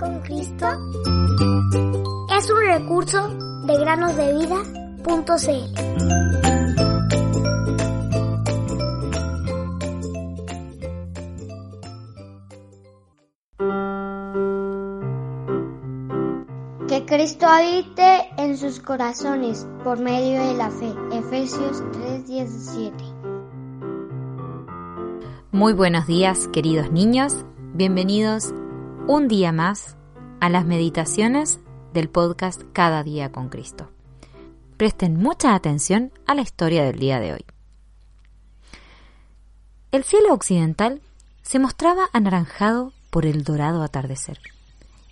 con Cristo es un recurso de granosdevida.cl. Que Cristo habite en sus corazones por medio de la fe. Efesios 3:17. Muy buenos días, queridos niños. Bienvenidos un día más a las meditaciones del podcast Cada día con Cristo. Presten mucha atención a la historia del día de hoy. El cielo occidental se mostraba anaranjado por el dorado atardecer,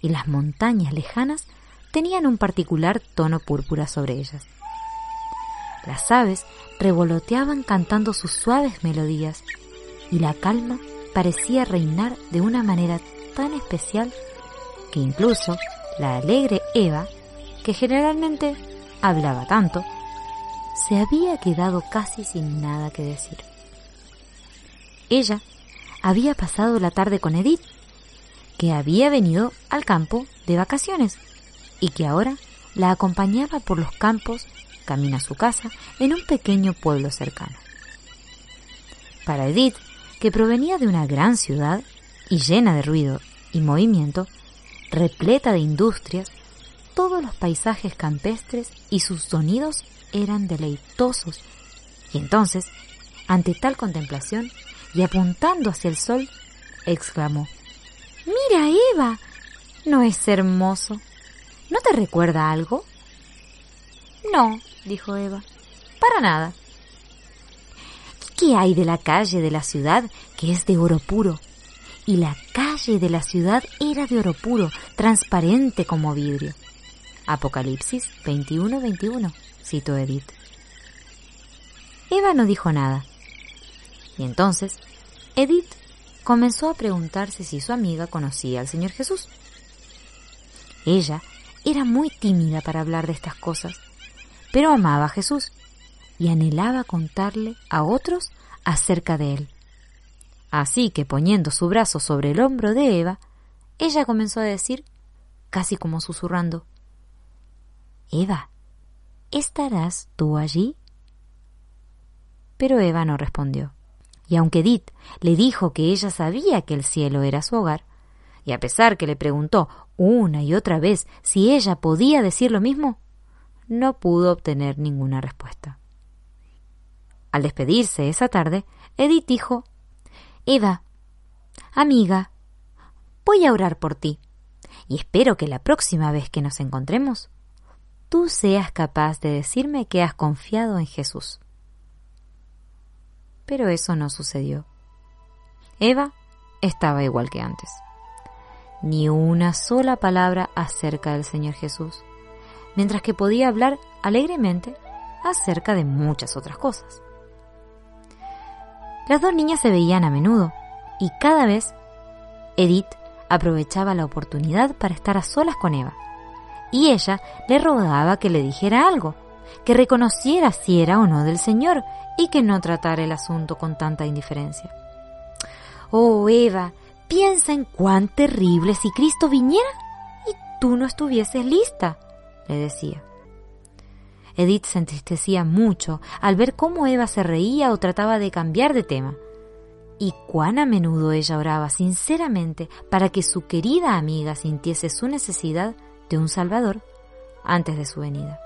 y las montañas lejanas tenían un particular tono púrpura sobre ellas. Las aves revoloteaban cantando sus suaves melodías, y la calma parecía reinar de una manera tan especial que incluso la alegre Eva, que generalmente hablaba tanto, se había quedado casi sin nada que decir. Ella había pasado la tarde con Edith, que había venido al campo de vacaciones y que ahora la acompañaba por los campos camino a su casa en un pequeño pueblo cercano. Para Edith, que provenía de una gran ciudad y llena de ruido y movimiento, repleta de industrias, todos los paisajes campestres y sus sonidos eran deleitosos. Y entonces, ante tal contemplación, y apuntando hacia el sol, exclamó, Mira, Eva, ¿no es hermoso? ¿No te recuerda algo? No, dijo Eva, para nada. ¿Qué hay de la calle de la ciudad que es de oro puro? Y la calle de la ciudad era de oro puro, transparente como vidrio. Apocalipsis 21-21, citó Edith. Eva no dijo nada. Y entonces, Edith comenzó a preguntarse si su amiga conocía al Señor Jesús. Ella era muy tímida para hablar de estas cosas, pero amaba a Jesús y anhelaba contarle a otros acerca de él. Así que poniendo su brazo sobre el hombro de Eva, ella comenzó a decir, casi como susurrando, Eva, ¿estarás tú allí? Pero Eva no respondió. Y aunque Edith le dijo que ella sabía que el cielo era su hogar, y a pesar que le preguntó una y otra vez si ella podía decir lo mismo, no pudo obtener ninguna respuesta. Al despedirse esa tarde, Edith dijo Eva, amiga, voy a orar por ti y espero que la próxima vez que nos encontremos, tú seas capaz de decirme que has confiado en Jesús. Pero eso no sucedió. Eva estaba igual que antes. Ni una sola palabra acerca del Señor Jesús, mientras que podía hablar alegremente acerca de muchas otras cosas. Las dos niñas se veían a menudo y cada vez Edith aprovechaba la oportunidad para estar a solas con Eva. Y ella le rogaba que le dijera algo, que reconociera si era o no del Señor y que no tratara el asunto con tanta indiferencia. Oh, Eva, piensa en cuán terrible si Cristo viniera y tú no estuvieses lista, le decía. Edith se entristecía mucho al ver cómo Eva se reía o trataba de cambiar de tema. Y cuán a menudo ella oraba sinceramente para que su querida amiga sintiese su necesidad de un Salvador antes de su venida.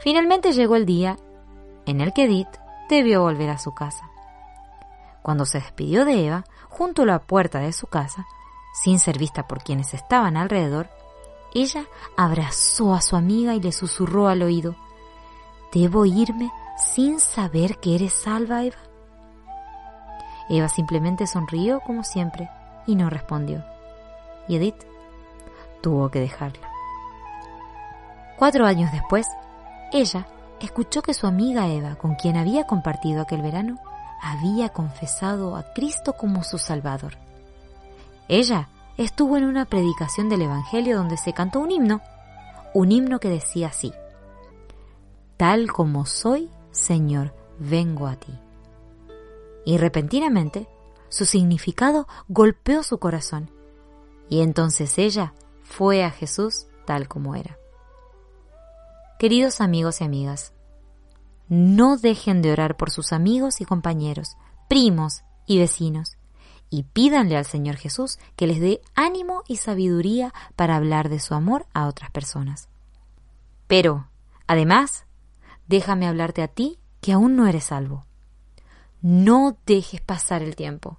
Finalmente llegó el día en el que Edith debió volver a su casa. Cuando se despidió de Eva, junto a la puerta de su casa, sin ser vista por quienes estaban alrededor, ella abrazó a su amiga y le susurró al oído, ¿Debo irme sin saber que eres salva, Eva? Eva simplemente sonrió como siempre y no respondió. Y Edith tuvo que dejarla. Cuatro años después, ella escuchó que su amiga Eva, con quien había compartido aquel verano, había confesado a Cristo como su Salvador. Ella estuvo en una predicación del Evangelio donde se cantó un himno, un himno que decía así, Tal como soy, Señor, vengo a ti. Y repentinamente su significado golpeó su corazón Y entonces ella fue a Jesús tal como era. Queridos amigos y amigas, no dejen de orar por sus amigos y compañeros, primos y vecinos, y pídanle al Señor Jesús que les dé ánimo y sabiduría para hablar de su amor a otras personas. Pero, además, déjame hablarte a ti que aún no eres salvo. No dejes pasar el tiempo.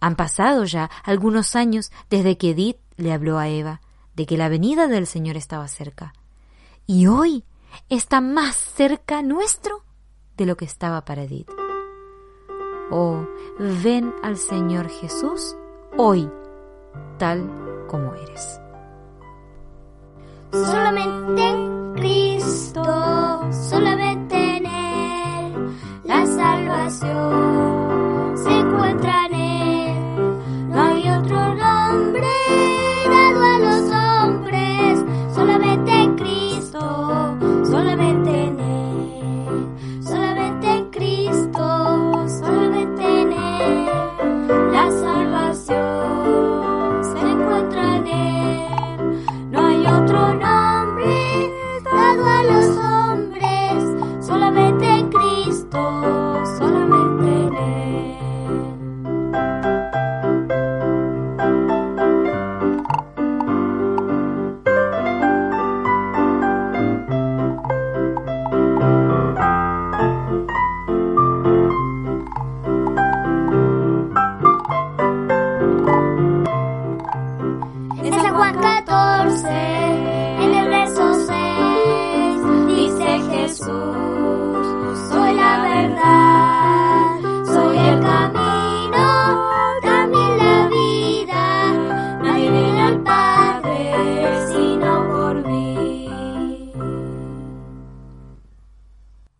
Han pasado ya algunos años desde que Edith le habló a Eva de que la venida del Señor estaba cerca. Y hoy está más cerca nuestro de lo que estaba para Edith. Oh, ven al Señor Jesús hoy, tal como eres. Solamente en Cristo, solamente en Él, la salvación se encuentra en Él. No hay otro nombre.